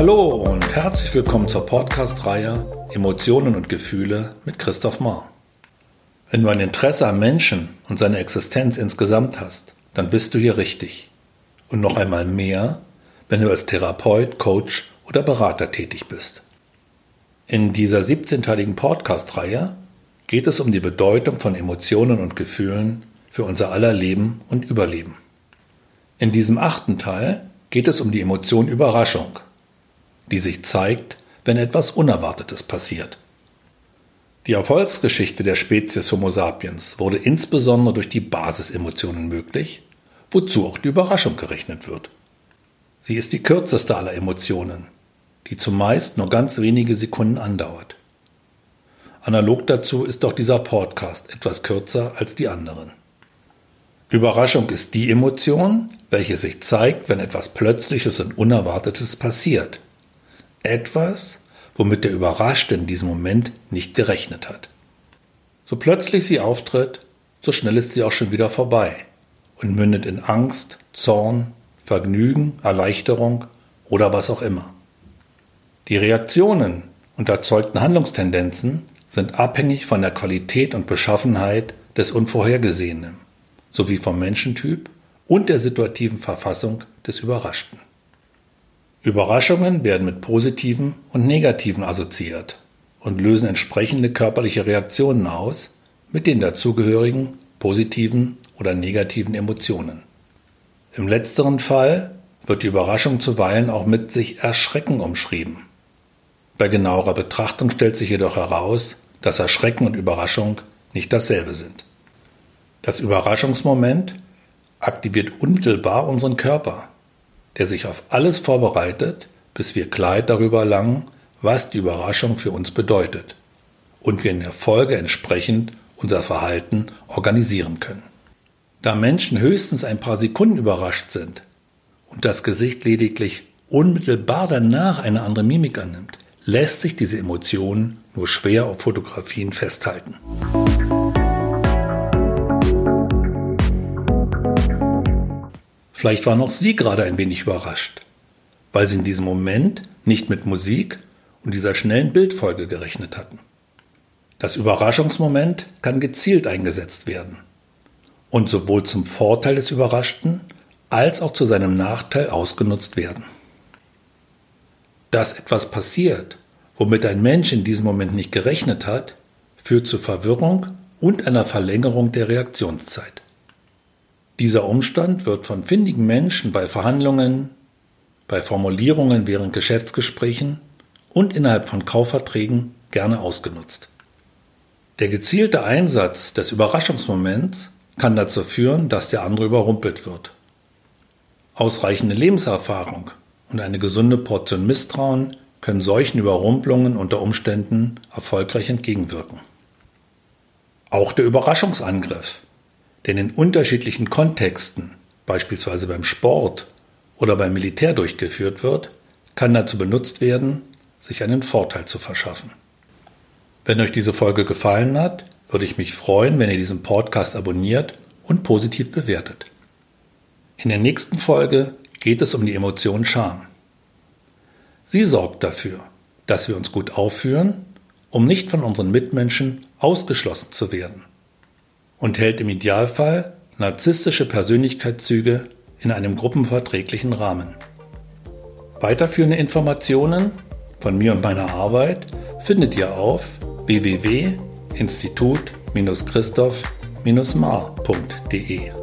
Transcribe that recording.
Hallo und herzlich willkommen zur Podcast-Reihe Emotionen und Gefühle mit Christoph Mahr. Wenn du ein Interesse am Menschen und seine Existenz insgesamt hast, dann bist du hier richtig. Und noch einmal mehr, wenn du als Therapeut, Coach oder Berater tätig bist. In dieser 17-teiligen Podcast-Reihe geht es um die Bedeutung von Emotionen und Gefühlen für unser aller Leben und Überleben. In diesem achten Teil geht es um die Emotion Überraschung, die sich zeigt, wenn etwas Unerwartetes passiert. Die Erfolgsgeschichte der Spezies Homo sapiens wurde insbesondere durch die Basisemotionen möglich, wozu auch die Überraschung gerechnet wird. Sie ist die kürzeste aller Emotionen, die zumeist nur ganz wenige Sekunden andauert. Analog dazu ist auch dieser Podcast etwas kürzer als die anderen. Überraschung ist die Emotion, welche sich zeigt, wenn etwas Plötzliches und Unerwartetes passiert. Etwas, womit der Überraschte in diesem Moment nicht gerechnet hat. So plötzlich sie auftritt, so schnell ist sie auch schon wieder vorbei und mündet in Angst, Zorn, Vergnügen, Erleichterung oder was auch immer. Die Reaktionen und erzeugten Handlungstendenzen sind abhängig von der Qualität und Beschaffenheit des Unvorhergesehenen sowie vom Menschentyp und der situativen Verfassung des Überraschten. Überraschungen werden mit positiven und negativen assoziiert und lösen entsprechende körperliche Reaktionen aus mit den dazugehörigen positiven oder negativen Emotionen. Im letzteren Fall wird die Überraschung zuweilen auch mit sich Erschrecken umschrieben. Bei genauerer Betrachtung stellt sich jedoch heraus, dass Erschrecken und Überraschung nicht dasselbe sind. Das Überraschungsmoment aktiviert unmittelbar unseren Körper, der sich auf alles vorbereitet, bis wir Kleid darüber erlangen, was die Überraschung für uns bedeutet und wir in der Folge entsprechend unser Verhalten organisieren können. Da Menschen höchstens ein paar Sekunden überrascht sind und das Gesicht lediglich unmittelbar danach eine andere Mimik annimmt, lässt sich diese Emotion nur schwer auf Fotografien festhalten. Vielleicht waren auch Sie gerade ein wenig überrascht, weil Sie in diesem Moment nicht mit Musik und dieser schnellen Bildfolge gerechnet hatten. Das Überraschungsmoment kann gezielt eingesetzt werden und sowohl zum Vorteil des Überraschten als auch zu seinem Nachteil ausgenutzt werden. Dass etwas passiert, womit ein Mensch in diesem Moment nicht gerechnet hat, führt zu Verwirrung und einer Verlängerung der Reaktionszeit. Dieser Umstand wird von findigen Menschen bei Verhandlungen, bei Formulierungen während Geschäftsgesprächen und innerhalb von Kaufverträgen gerne ausgenutzt. Der gezielte Einsatz des Überraschungsmoments kann dazu führen, dass der andere überrumpelt wird. Ausreichende Lebenserfahrung und eine gesunde Portion Misstrauen können solchen Überrumpelungen unter Umständen erfolgreich entgegenwirken. Auch der Überraschungsangriff denn in unterschiedlichen Kontexten, beispielsweise beim Sport oder beim Militär durchgeführt wird, kann dazu benutzt werden, sich einen Vorteil zu verschaffen. Wenn euch diese Folge gefallen hat, würde ich mich freuen, wenn ihr diesen Podcast abonniert und positiv bewertet. In der nächsten Folge geht es um die Emotion Scham. Sie sorgt dafür, dass wir uns gut aufführen, um nicht von unseren Mitmenschen ausgeschlossen zu werden und hält im Idealfall narzisstische Persönlichkeitszüge in einem gruppenverträglichen Rahmen. Weiterführende Informationen von mir und meiner Arbeit findet ihr auf www.institut-christoph-mar.de.